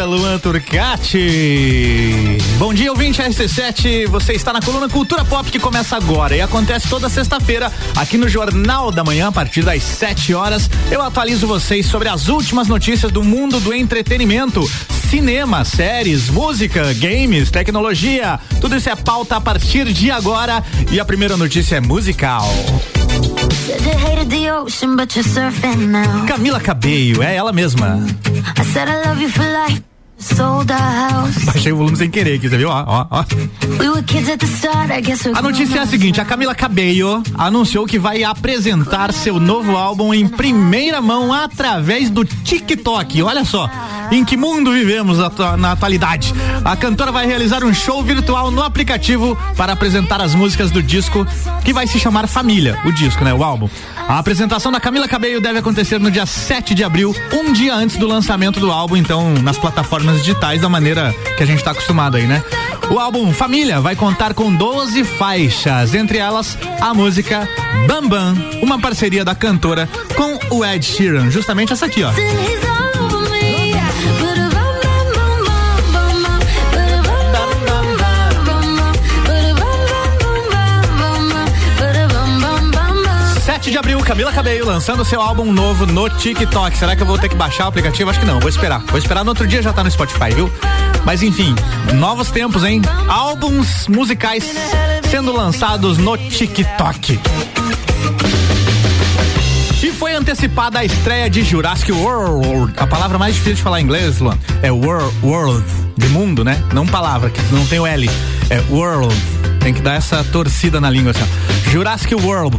dia, Luan Turcati. Bom dia, ouvinte RC7. Você está na coluna Cultura Pop que começa agora e acontece toda sexta-feira aqui no Jornal da Manhã, a partir das 7 horas. Eu atualizo vocês sobre as últimas notícias do mundo do entretenimento. Cinema, séries, música, games, tecnologia. Tudo isso é pauta a partir de agora. E a primeira notícia é musical. Camila Cabello, é ela mesma. Baixei o volume sem querer aqui, você viu? Ó, ó, ó. A notícia é a seguinte: a Camila Cabello anunciou que vai apresentar seu novo álbum em primeira mão através do TikTok. Olha só. Em que mundo vivemos na atualidade? A cantora vai realizar um show virtual no aplicativo para apresentar as músicas do disco que vai se chamar Família, o disco, né? O álbum. A apresentação da Camila Cabello deve acontecer no dia 7 de abril, um dia antes do lançamento do álbum, então nas plataformas digitais da maneira que a gente está acostumado aí, né? O álbum Família vai contar com 12 faixas, entre elas a música Bam Bam, uma parceria da cantora com o Ed Sheeran, justamente essa aqui, ó. 7 de abril, Camila Cabello lançando seu álbum novo no TikTok. Será que eu vou ter que baixar o aplicativo? Acho que não, vou esperar. Vou esperar no outro dia já tá no Spotify, viu? Mas enfim, novos tempos, hein? Álbuns musicais sendo lançados no TikTok. E foi antecipada a estreia de Jurassic World. A palavra mais difícil de falar em inglês, Luan, é world, world, de mundo, né? Não palavra, que não tem o L. É world. Tem que dar essa torcida na língua assim. Jurassic World.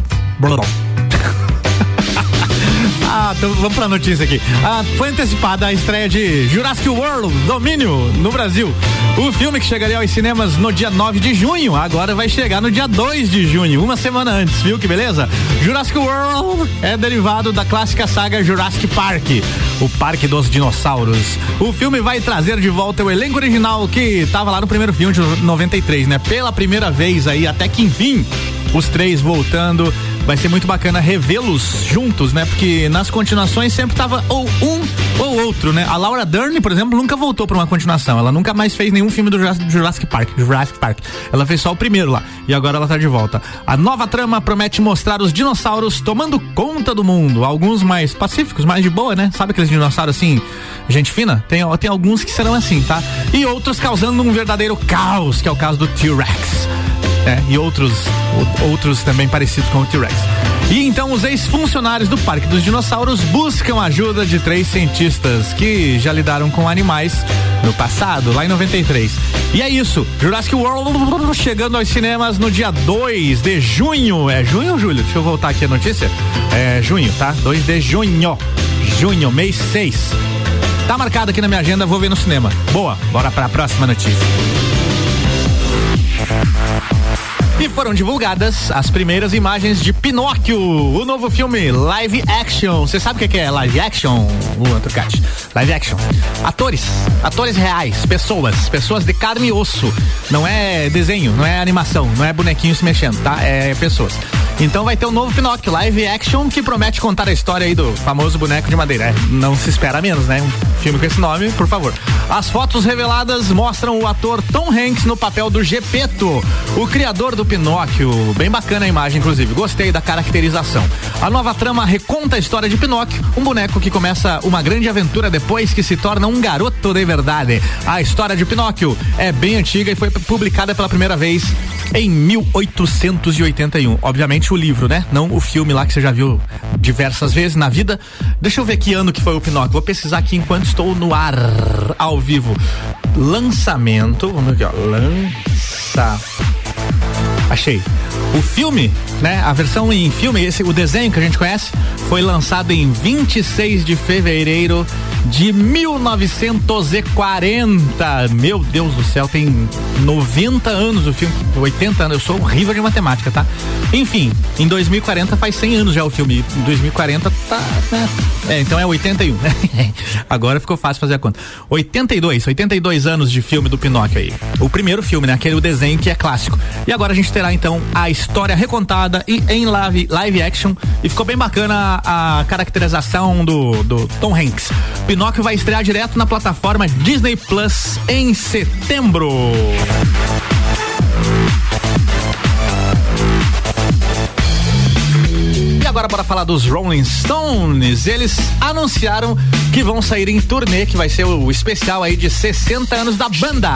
Ah, então vamos pra notícia aqui. Ah, foi antecipada a estreia de Jurassic World Domínio no Brasil. O filme que chegaria aos cinemas no dia 9 de junho, agora vai chegar no dia 2 de junho, uma semana antes, viu que beleza? Jurassic World é derivado da clássica saga Jurassic Park, o Parque dos Dinossauros. O filme vai trazer de volta o elenco original que estava lá no primeiro filme de 93, né? Pela primeira vez aí, até que enfim, os três voltando vai ser muito bacana revê-los juntos, né? Porque nas continuações sempre tava ou um ou outro, né? A Laura Dern, por exemplo, nunca voltou para uma continuação. Ela nunca mais fez nenhum filme do Jurassic Park, Jurassic Park. Ela fez só o primeiro lá e agora ela tá de volta. A nova trama promete mostrar os dinossauros tomando conta do mundo. Alguns mais pacíficos, mais de boa, né? Sabe aqueles dinossauros assim, gente fina? Tem, tem alguns que serão assim, tá? E outros causando um verdadeiro caos, que é o caso do T-Rex é, e outros, outros também parecidos com o T-Rex. E então os ex-funcionários do Parque dos Dinossauros buscam a ajuda de três cientistas que já lidaram com animais no passado, lá em 93. E é isso, Jurassic World chegando aos cinemas no dia 2 de junho. É junho ou julho? Deixa eu voltar aqui a notícia. É junho, tá? 2 de junho. Junho, mês 6. Tá marcado aqui na minha agenda, vou ver no cinema. Boa, bora para a próxima notícia. E foram divulgadas as primeiras imagens de Pinóquio, o novo filme live action. Você sabe o que é live action, Luan Turcati? Live action. Atores, atores reais, pessoas, pessoas de carne e osso. Não é desenho, não é animação, não é bonequinho se mexendo, tá? É pessoas. Então vai ter um novo Pinóquio live action que promete contar a história aí do famoso boneco de madeira. É, não se espera menos, né? Um filme com esse nome, por favor. As fotos reveladas mostram o ator Tom Hanks no papel do Gepeto, o criador do Pinóquio. Bem bacana a imagem, inclusive. Gostei da caracterização. A nova trama reconta a história de Pinóquio, um boneco que começa uma grande aventura depois que se torna um garoto de verdade. A história de Pinóquio é bem antiga e foi publicada pela primeira vez em 1881. Obviamente o livro, né? Não o filme lá que você já viu diversas vezes na vida. Deixa eu ver que ano que foi o Pinóquio. Vou pesquisar aqui enquanto estou no ar, ao vivo. Lançamento, vamos aqui, ó. Lança. Achei. O filme, né? A versão em filme, esse, o desenho que a gente conhece, foi lançado em 26 de fevereiro de 1940. Meu Deus do céu, tem 90 anos o filme, 80 anos. Eu sou horrível de matemática, tá? Enfim, em 2040 faz 100 anos já o filme. Em 2040 tá, né? É, então é 81, né? Agora ficou fácil fazer a conta. 82, 82 anos de filme do Pinóquio aí. O primeiro filme, né? Aquele desenho que é clássico. E agora a gente terá então a história recontada e em live, live action. E ficou bem bacana a, a caracterização do, do Tom Hanks. Pinóquio vai estrear direto na plataforma Disney Plus em setembro. Agora para falar dos Rolling Stones, eles anunciaram que vão sair em turnê, que vai ser o especial aí de 60 anos da banda.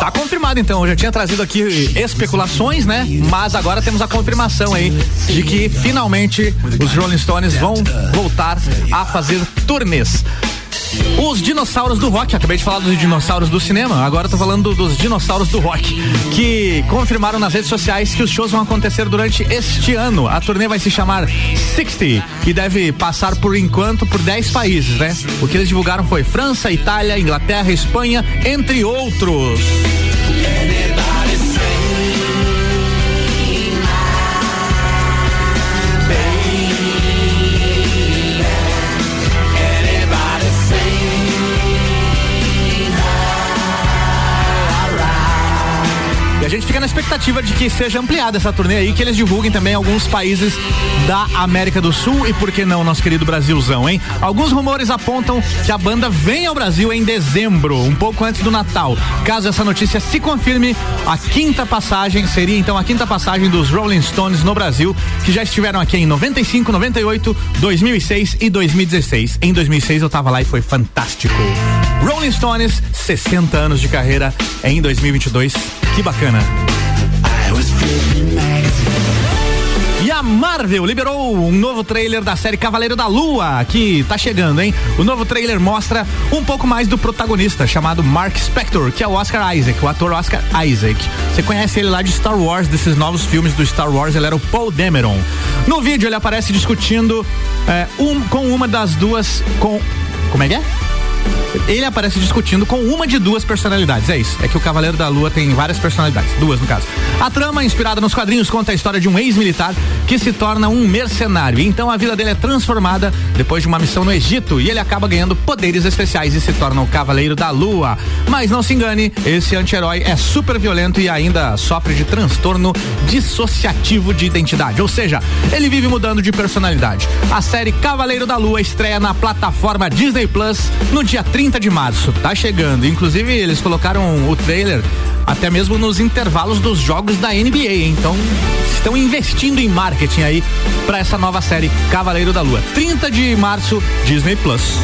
Tá confirmado então, eu já tinha trazido aqui especulações, né? Mas agora temos a confirmação aí de que finalmente os Rolling Stones vão voltar a fazer turnês. Os dinossauros do rock, acabei de falar dos dinossauros do cinema, agora tô falando dos dinossauros do rock, que confirmaram nas redes sociais que os shows vão acontecer durante este ano. A turnê vai se chamar 60 e deve passar por enquanto por 10 países, né? O que eles divulgaram foi França, Itália, Inglaterra, Espanha, entre outros. Expectativa de que seja ampliada essa turnê aí, que eles divulguem também alguns países da América do Sul e por que não nosso querido Brasilzão, hein? Alguns rumores apontam que a banda vem ao Brasil em dezembro, um pouco antes do Natal. Caso essa notícia se confirme, a quinta passagem seria então a quinta passagem dos Rolling Stones no Brasil, que já estiveram aqui em 95, 98, 2006 e 2016. Em 2006 eu tava lá e foi fantástico. Rolling Stones, 60 anos de carreira em 2022. Que bacana. E a Marvel liberou um novo trailer da série Cavaleiro da Lua, que tá chegando, hein? O novo trailer mostra um pouco mais do protagonista, chamado Mark Spector, que é o Oscar Isaac, o ator Oscar Isaac. Você conhece ele lá de Star Wars, desses novos filmes do Star Wars, ele era o Paul Dameron. No vídeo ele aparece discutindo é, um, com uma das duas. com. Como é que é? Ele aparece discutindo com uma de duas personalidades. É isso. É que o Cavaleiro da Lua tem várias personalidades, duas no caso. A trama, inspirada nos quadrinhos, conta a história de um ex-militar que se torna um mercenário. Então a vida dele é transformada depois de uma missão no Egito e ele acaba ganhando poderes especiais e se torna o Cavaleiro da Lua. Mas não se engane, esse anti-herói é super violento e ainda sofre de transtorno dissociativo de identidade. Ou seja, ele vive mudando de personalidade. A série Cavaleiro da Lua estreia na plataforma Disney Plus no dia 30 de março. Tá chegando. Inclusive, eles colocaram o trailer até mesmo nos intervalos dos jogos da NBA. Então, estão investindo em marketing aí para essa nova série Cavaleiro da Lua. 30 de março, Disney Plus.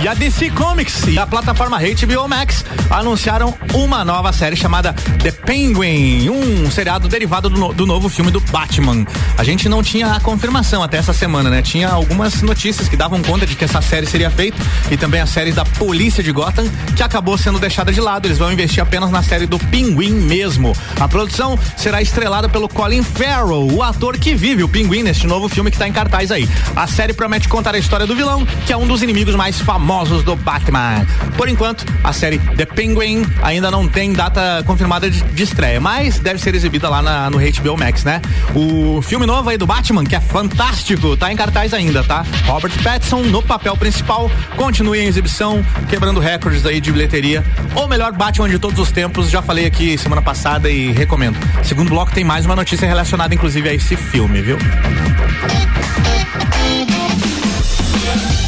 E a DC Comics e a plataforma HBO Max anunciaram uma nova série chamada The Penguin, um seriado derivado do, do, novo filme do Batman. A gente não tinha a confirmação até essa semana, né? Tinha algumas notícias que davam conta de que essa série seria feita e também a série da Polícia de Gotham, que acabou sendo deixada de lado. Eles vão investir apenas na série do Pinguim mesmo. A produção será estrelada pelo Colin Farrell, o ator que vive o Pinguim neste novo filme que está em cartaz aí. A série promete contar a história do vilão, que é um dos inimigos mais famosos famosos do Batman. Por enquanto, a série The Penguin ainda não tem data confirmada de, de estreia, mas deve ser exibida lá na, no HBO Max, né? O filme novo aí do Batman, que é fantástico, tá em cartaz ainda, tá? Robert Pattinson no papel principal, continua em exibição, quebrando recordes aí de bilheteria. O melhor Batman de todos os tempos, já falei aqui semana passada e recomendo. Segundo bloco tem mais uma notícia relacionada inclusive a esse filme, viu?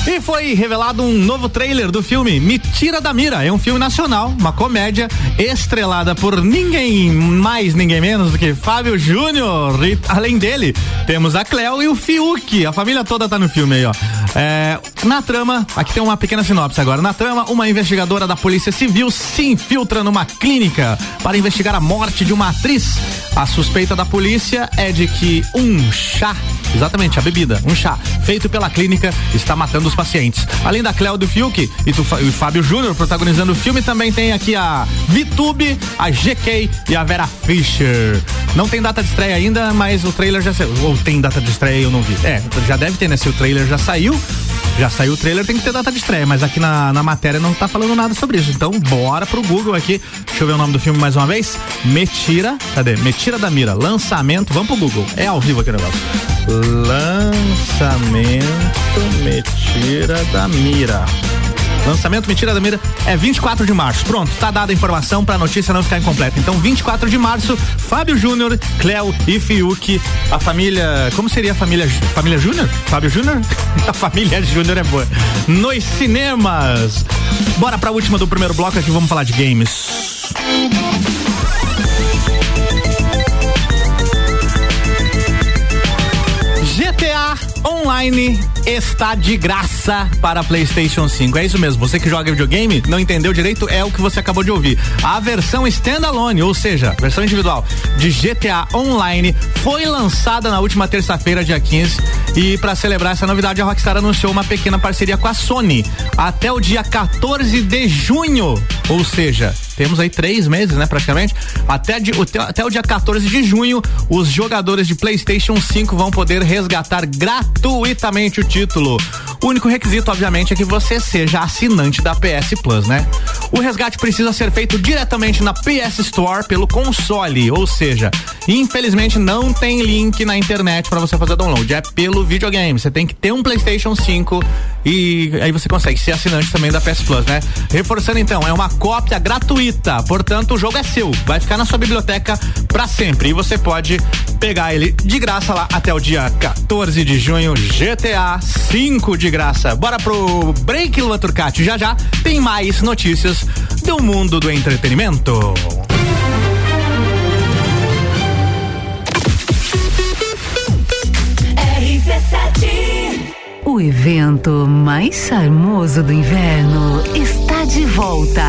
E foi revelado um novo trailer do filme Me Tira da Mira. É um filme nacional, uma comédia estrelada por ninguém mais, ninguém menos do que Fábio Júnior. E além dele, temos a Cleo e o Fiuk. A família toda tá no filme aí, ó. É, na trama, aqui tem uma pequena sinopse agora. Na trama, uma investigadora da Polícia Civil se infiltra numa clínica para investigar a morte de uma atriz. A suspeita da polícia é de que um chá Exatamente, a bebida, um chá, feito pela clínica, está matando os pacientes. Além da Cléo do Fiuk e do Fábio Júnior protagonizando o filme, também tem aqui a Vitube, a GK e a Vera Fischer. Não tem data de estreia ainda, mas o trailer já saiu. Ou tem data de estreia, eu não vi. É, já deve ter, né? Se o trailer já saiu, já saiu o trailer, tem que ter data de estreia, mas aqui na, na matéria não tá falando nada sobre isso. Então, bora pro Google aqui. Deixa eu ver o nome do filme mais uma vez. Metira, cadê? Metira da Mira, lançamento. Vamos pro Google. É ao vivo aqui o negócio. Lançamento Metira da Mira. Lançamento Mentira da Mira é 24 de março. Pronto, tá dada a informação pra notícia não ficar incompleta. Então, 24 de março, Fábio Júnior, Cleo e Fiuk, a família. Como seria a família família Júnior? Fábio Júnior? a família Júnior é boa. Nos cinemas. Bora pra última do primeiro bloco aqui, vamos falar de games. Online está de graça para PlayStation 5. É isso mesmo. Você que joga videogame, não entendeu direito, é o que você acabou de ouvir. A versão standalone, ou seja, versão individual de GTA Online, foi lançada na última terça-feira, dia 15. E para celebrar essa novidade, a Rockstar anunciou uma pequena parceria com a Sony até o dia 14 de junho. Ou seja, temos aí três meses, né, praticamente. Até, de, até o dia 14 de junho, os jogadores de PlayStation 5 vão poder resgatar gratuitamente o título. O único requisito, obviamente, é que você seja assinante da PS Plus, né? O resgate precisa ser feito diretamente na PS Store pelo console, ou seja, infelizmente não tem link na internet para você fazer download, é pelo videogame. Você tem que ter um PlayStation 5 e aí você consegue ser assinante também da PS Plus, né? Reforçando então, é uma cópia gratuita, portanto o jogo é seu, vai ficar na sua biblioteca para sempre e você pode pegar ele de graça lá até o dia 14 de junho, GTA 5 de graça. Bora pro break, Lua Turcati. Já já tem mais notícias do mundo do entretenimento. O evento mais charmoso do inverno está de volta.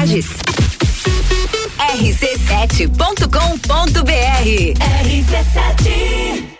Lages rc7.com.br RC7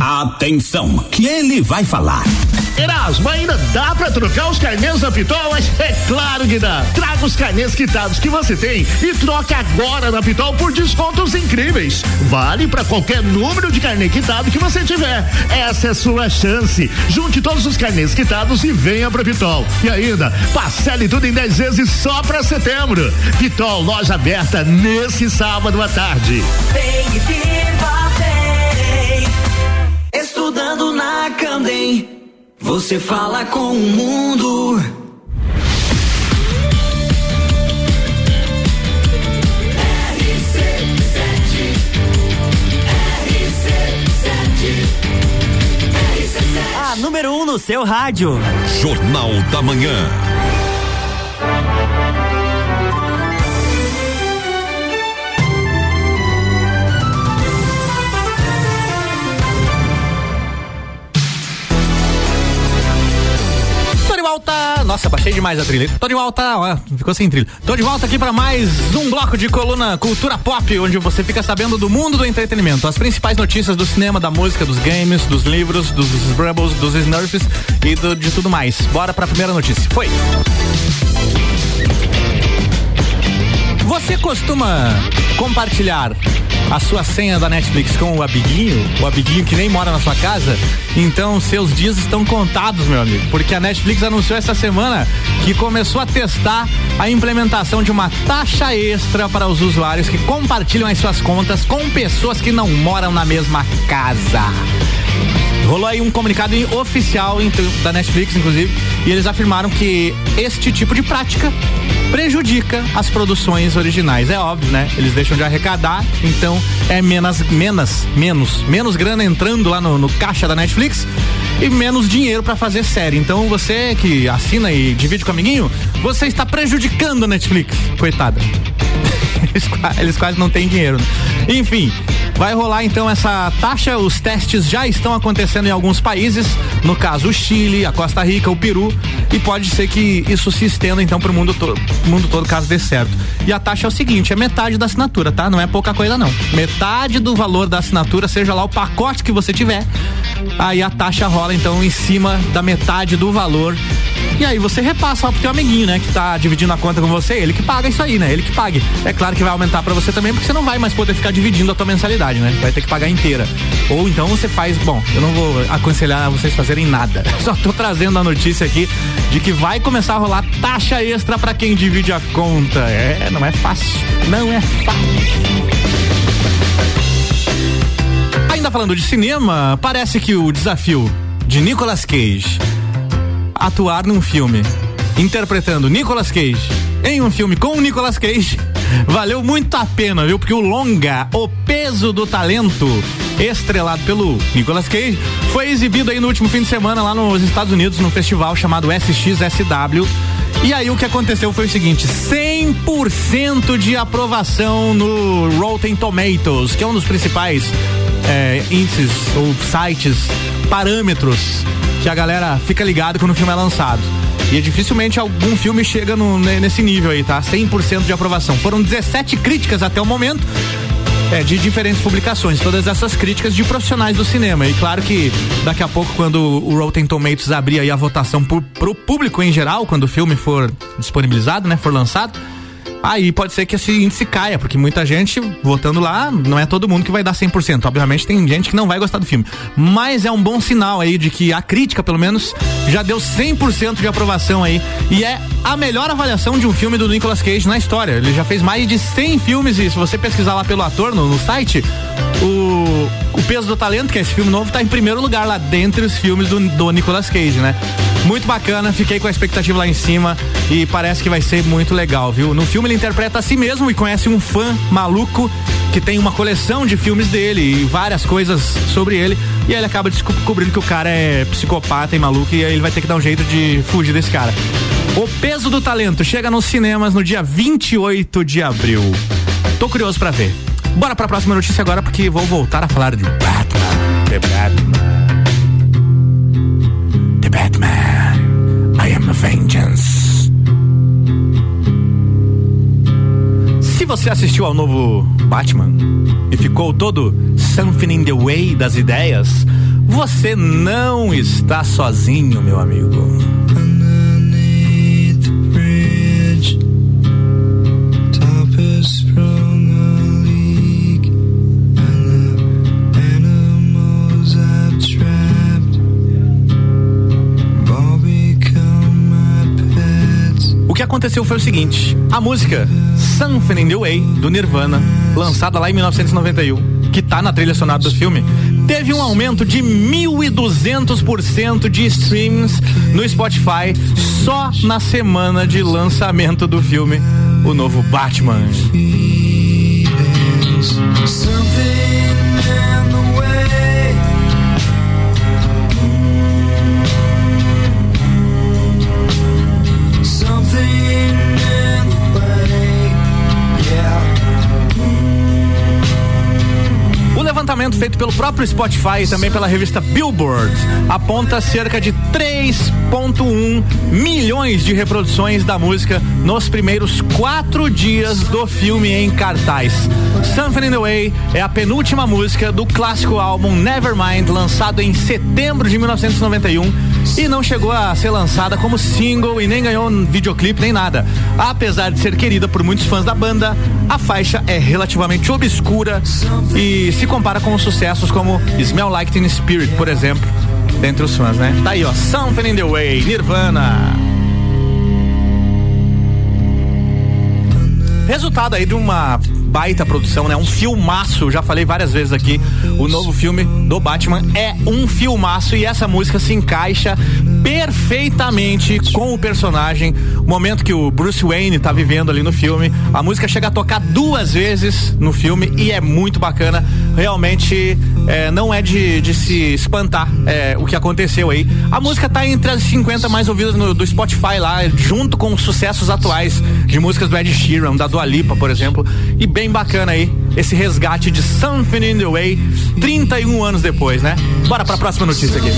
Atenção, que ele vai falar. Erasmo, ainda dá para trocar os carnês da Pitol? Mas é claro que dá. Traga os carnês quitados que você tem e troque agora na Pitol por descontos incríveis. Vale para qualquer número de carnê quitado que você tiver. Essa é a sua chance. Junte todos os carnês quitados e venha pra Pitol. E ainda, parcele tudo em 10 vezes só para setembro. Pitol, loja aberta nesse sábado à tarde. Vem e viva Estudando na Candem, você fala com o mundo. A número 1 um no seu rádio. Jornal da Manhã. Demais a trilha. Tô de volta, ó, ficou sem trilha. Tô de volta aqui para mais um bloco de coluna Cultura Pop, onde você fica sabendo do mundo do entretenimento, as principais notícias do cinema, da música, dos games, dos livros, dos Rebels, dos Smurfs e do, de tudo mais. Bora para a primeira notícia. Foi. Você costuma compartilhar a sua senha da Netflix com o amiguinho, o amiguinho que nem mora na sua casa, então seus dias estão contados, meu amigo, porque a Netflix anunciou essa semana que começou a testar a implementação de uma taxa extra para os usuários que compartilham as suas contas com pessoas que não moram na mesma casa. Rolou aí um comunicado oficial da Netflix, inclusive, e eles afirmaram que este tipo de prática prejudica as produções originais. É óbvio, né? Eles deixam de arrecadar, então é menos, menos, menos, menos grana entrando lá no, no caixa da Netflix e menos dinheiro para fazer série. Então você que assina e divide com o amiguinho, você está prejudicando a Netflix, coitada. Eles, eles quase não têm dinheiro. Né? Enfim, Vai rolar então essa taxa, os testes já estão acontecendo em alguns países, no caso o Chile, a Costa Rica, o Peru, e pode ser que isso se estenda então para o mundo, to mundo todo caso dê certo. E a taxa é o seguinte, é metade da assinatura, tá? Não é pouca coisa não. Metade do valor da assinatura, seja lá o pacote que você tiver, aí a taxa rola então em cima da metade do valor e aí você repassa lá pro teu amiguinho, né? Que tá dividindo a conta com você, ele que paga isso aí, né? Ele que pague. É claro que vai aumentar para você também, porque você não vai mais poder ficar dividindo a tua mensalidade, né? Vai ter que pagar inteira. Ou então você faz, bom, eu não vou aconselhar vocês fazerem nada. Só tô trazendo a notícia aqui de que vai começar a rolar taxa extra para quem divide a conta. É, não é fácil. Não é fácil. Ainda falando de cinema, parece que o desafio de Nicolas Cage atuar num filme interpretando Nicolas Cage em um filme com Nicolas Cage valeu muito a pena, viu? Porque o longa O Peso do Talento, estrelado pelo Nicolas Cage, foi exibido aí no último fim de semana lá nos Estados Unidos, num festival chamado SXSW. E aí o que aconteceu foi o seguinte: 100% de aprovação no Rotten Tomatoes, que é um dos principais é, índices ou sites, parâmetros que a galera fica ligado quando o filme é lançado. E dificilmente algum filme chega no, nesse nível aí, tá? 100% de aprovação. Foram 17 críticas até o momento. É, de diferentes publicações, todas essas críticas de profissionais do cinema. E claro que daqui a pouco, quando o Rotten Tomatoes abrir aí a votação pro, pro público em geral, quando o filme for disponibilizado, né, for lançado, aí pode ser que esse índice caia, porque muita gente votando lá, não é todo mundo que vai dar 100%. Obviamente tem gente que não vai gostar do filme. Mas é um bom sinal aí de que a crítica, pelo menos, já deu 100% de aprovação aí. E é a melhor avaliação de um filme do Nicolas Cage na história. Ele já fez mais de 100 filmes e se você pesquisar lá pelo ator no, no site, o, o Peso do Talento, que é esse filme novo, tá em primeiro lugar lá dentre os filmes do, do Nicolas Cage, né? Muito bacana, fiquei com a expectativa lá em cima e parece que vai ser muito legal, viu? No filme ele interpreta a si mesmo e conhece um fã maluco que tem uma coleção de filmes dele e várias coisas sobre ele. E aí ele acaba descobrindo que o cara é psicopata e maluco e aí ele vai ter que dar um jeito de fugir desse cara. O Peso do Talento chega nos cinemas no dia 28 de abril. Tô curioso para ver. Bora pra próxima notícia agora porque vou voltar a falar de Batman. The Batman. The Batman. I am a vengeance. Se você assistiu ao novo Batman e ficou todo something in the way das ideias, você não está sozinho, meu amigo. Aconteceu foi o seguinte: a música Something in the Way do Nirvana, lançada lá em 1991, que tá na trilha sonora do filme, teve um aumento de 1.200% de streams no Spotify só na semana de lançamento do filme, o novo Batman. Feito pelo próprio Spotify e também pela revista Billboard, aponta cerca de 3,1 milhões de reproduções da música nos primeiros quatro dias do filme em cartaz. Something in the Way é a penúltima música do clássico álbum Nevermind, lançado em setembro de 1991 e não chegou a ser lançada como single e nem ganhou um videoclipe nem nada. Apesar de ser querida por muitos fãs da banda, a faixa é relativamente obscura e se compara com sucessos como Smell Like Teen Spirit, por exemplo, dentre os fãs, né? Tá aí, ó, Something in the Way, Nirvana. Resultado aí de uma baita produção, né? Um filmaço, já falei várias vezes aqui, o novo filme do Batman é um filmaço e essa música se encaixa perfeitamente com o personagem, o momento que o Bruce Wayne tá vivendo ali no filme. A música chega a tocar duas vezes no filme e é muito bacana. Realmente é, não é de, de se espantar é, o que aconteceu aí. A música tá entre as 50 mais ouvidas no, do Spotify lá, junto com os sucessos atuais de músicas do Ed Sheeran, da Dua Lipa, por exemplo, e bem bacana aí esse resgate de Something in the Way 31 anos depois, né? Bora pra próxima notícia aqui.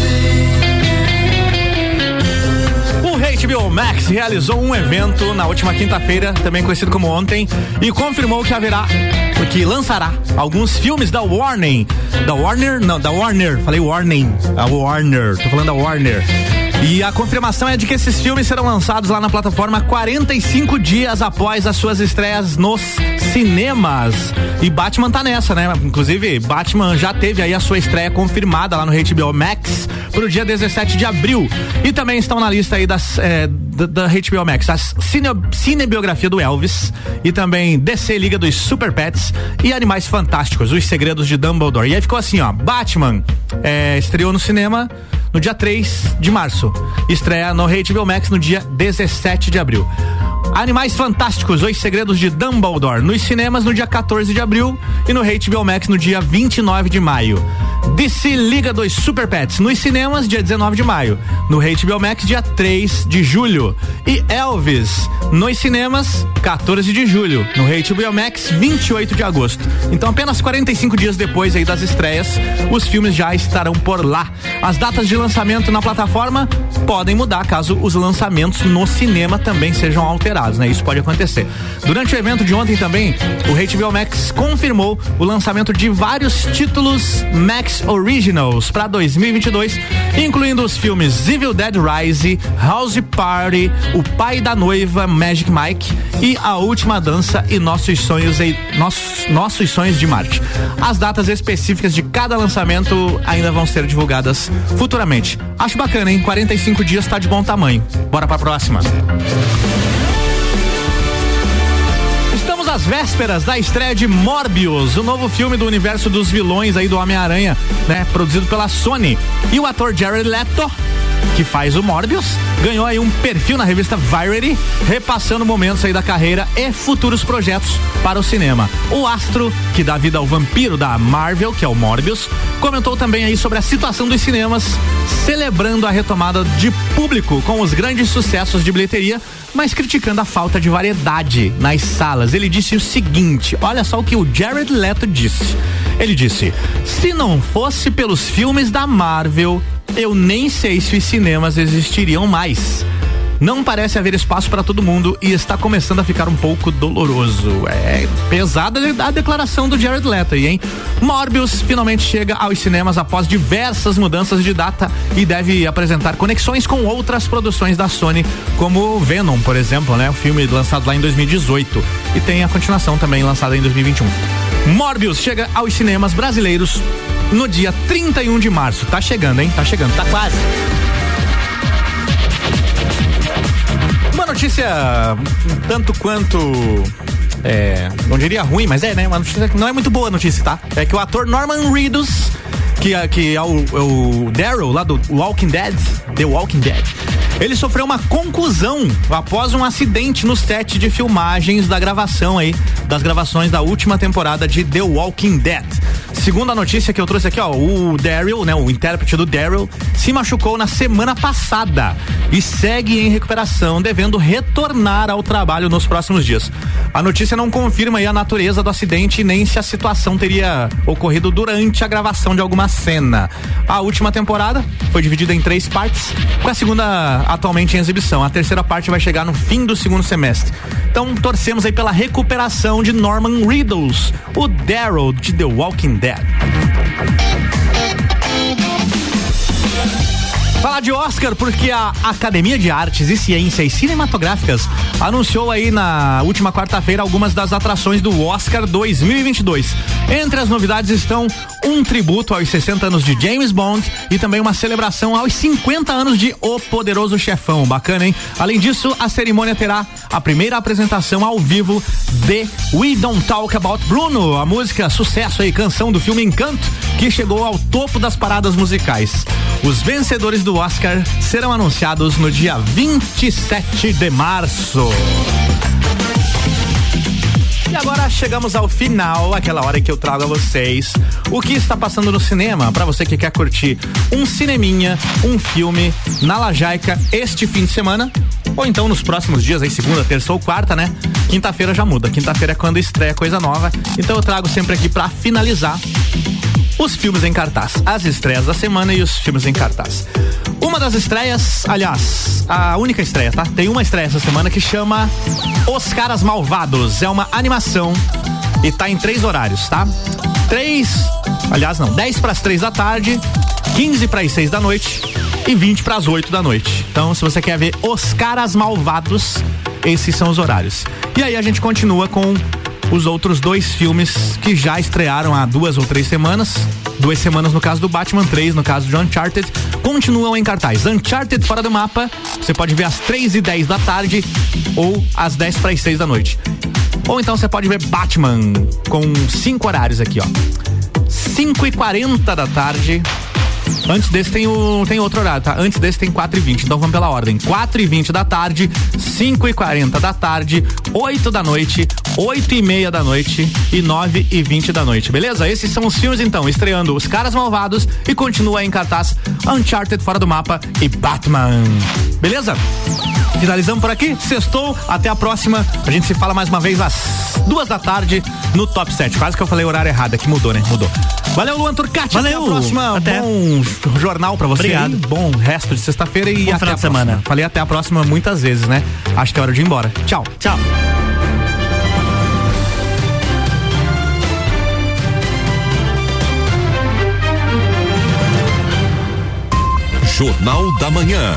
O HBO Max realizou um evento na última quinta-feira, também conhecido como ontem, e confirmou que haverá, que lançará alguns filmes da Warner, da Warner, não, da Warner, falei Warning, a Warner, tô falando da Warner. E a confirmação é de que esses filmes serão lançados lá na plataforma 45 dias após as suas estreias nos cinemas. E Batman tá nessa, né? Inclusive, Batman já teve aí a sua estreia confirmada lá no HBO Max pro dia 17 de abril. E também estão na lista aí das, é, da, da HBO Max, a cine, cinebiografia do Elvis e também DC Liga dos Super Pets e Animais Fantásticos, Os Segredos de Dumbledore. E aí ficou assim, ó, Batman é, estreou no cinema no dia 3 de março. Estreia no HBO Max no dia 17 de abril. Animais Fantásticos, Os Segredos de Dumbledore, nos cinemas no dia 14 de abril e no HBO Max no dia 29 de maio. DC Liga dos Super Pets, nos cinemas dia 19 de maio, no HBO Max dia 3 de julho. E Elvis, nos cinemas 14 de julho, no HBO Max 28 de agosto. Então apenas 45 dias depois aí das estreias, os filmes já estarão por lá. As datas de lançamento na plataforma podem mudar caso os lançamentos no cinema também sejam alterados, né? Isso pode acontecer. Durante o evento de ontem também, o HBO Max confirmou o lançamento de vários títulos Max Originals para 2022, incluindo os filmes Evil Dead Rise, House Party, O Pai da Noiva, Magic Mike e A Última Dança e Nossos Sonhos e Nossos, Nossos Sonhos de Marte. As datas específicas de cada lançamento ainda vão ser divulgadas futuramente. Acho bacana, hein? 45 dias tá de bom tamanho. Bora pra próxima. Às vésperas da estreia de Morbius, o novo filme do universo dos vilões aí do Homem-Aranha, né? Produzido pela Sony. E o ator Jared Leto que faz o Morbius, ganhou aí um perfil na revista Variety, repassando momentos aí da carreira e futuros projetos para o cinema. O astro, que dá vida ao vampiro da Marvel, que é o Morbius, comentou também aí sobre a situação dos cinemas, celebrando a retomada de público com os grandes sucessos de bilheteria, mas criticando a falta de variedade nas salas. Ele disse o seguinte: olha só o que o Jared Leto disse. Ele disse: se não fosse pelos filmes da Marvel, eu nem sei se os cinemas existiriam mais. Não parece haver espaço para todo mundo e está começando a ficar um pouco doloroso. É pesada a declaração do Jared Leto, hein? Morbius finalmente chega aos cinemas após diversas mudanças de data e deve apresentar conexões com outras produções da Sony, como Venom, por exemplo, né? O filme lançado lá em 2018 e tem a continuação também lançada em 2021. Morbius chega aos cinemas brasileiros no dia 31 de março. Tá chegando, hein? Tá chegando, tá quase. Uma notícia tanto quanto é, não diria ruim, mas é, né? Uma notícia que não é muito boa notícia, tá? É que o ator Norman Reedus, que, é, que é o, é o Daryl lá do Walking Dead, The Walking Dead, ele sofreu uma conclusão após um acidente no set de filmagens da gravação aí, das gravações da última temporada de The Walking Dead. Segundo a notícia que eu trouxe aqui, ó, o Daryl, né, o intérprete do Daryl, se machucou na semana passada e segue em recuperação, devendo retornar ao trabalho nos próximos dias. A notícia não confirma a natureza do acidente nem se a situação teria ocorrido durante a gravação de alguma cena. A última temporada foi dividida em três partes, com a segunda atualmente em exibição. A terceira parte vai chegar no fim do segundo semestre. Então torcemos aí pela recuperação de Norman Riddles, o Daryl de The Walking Dead. Falar de Oscar porque a Academia de Artes e Ciências Cinematográficas anunciou aí na última quarta-feira algumas das atrações do Oscar 2022. Entre as novidades estão um tributo aos 60 anos de James Bond e também uma celebração aos 50 anos de O Poderoso Chefão. Bacana, hein? Além disso, a cerimônia terá a primeira apresentação ao vivo de We Don't Talk About Bruno, a música sucesso aí, canção do filme Encanto, que chegou ao topo das paradas musicais. Os vencedores do Oscar serão anunciados no dia 27 de março. E agora chegamos ao final, aquela hora que eu trago a vocês o que está passando no cinema para você que quer curtir um cineminha, um filme na Lajaica este fim de semana ou então nos próximos dias, aí segunda, terça ou quarta, né? Quinta-feira já muda. Quinta-feira é quando estreia coisa nova. Então eu trago sempre aqui para finalizar os filmes em cartaz, as estreias da semana e os filmes em cartaz. Uma das estreias, aliás, a única estreia, tá? Tem uma estreia essa semana que chama Os Caras Malvados. É uma animação e tá em três horários, tá? Três, aliás, não, 10 para as três da tarde, 15 para as seis da noite e 20 para as 8 da noite. Então, se você quer ver Os Caras Malvados, esses são os horários. E aí a gente continua com os outros dois filmes que já estrearam há duas ou três semanas. Duas semanas no caso do Batman, três no caso de Uncharted, continuam em cartaz. Uncharted fora do mapa, você pode ver às três e dez da tarde ou às dez para as seis da noite. Ou então você pode ver Batman com cinco horários aqui, ó. Cinco e quarenta da tarde Antes desse tem, o, tem outro horário, tá? Antes desse tem 4 e 20 então vamos pela ordem. 4 e 20 da tarde, 5 e 40 da tarde, 8 da noite, 8 e meia da noite e 9 e 20 da noite, beleza? Esses são os filmes então, estreando Os Caras Malvados e continua em cartaz Uncharted Fora do Mapa e Batman. Beleza? Finalizamos por aqui, sextou, até a próxima. A gente se fala mais uma vez às duas da tarde no Top 7. Quase que eu falei o horário errado aqui, mudou, né? Mudou. Valeu, Luan Turcati. Valeu. Até a próxima. Até. Bom jornal pra você. Obrigado. Bom resto de sexta-feira e Bom até final a de semana. Falei até a próxima muitas vezes, né? Acho que é hora de ir embora. Tchau. Tchau. Jornal da Manhã.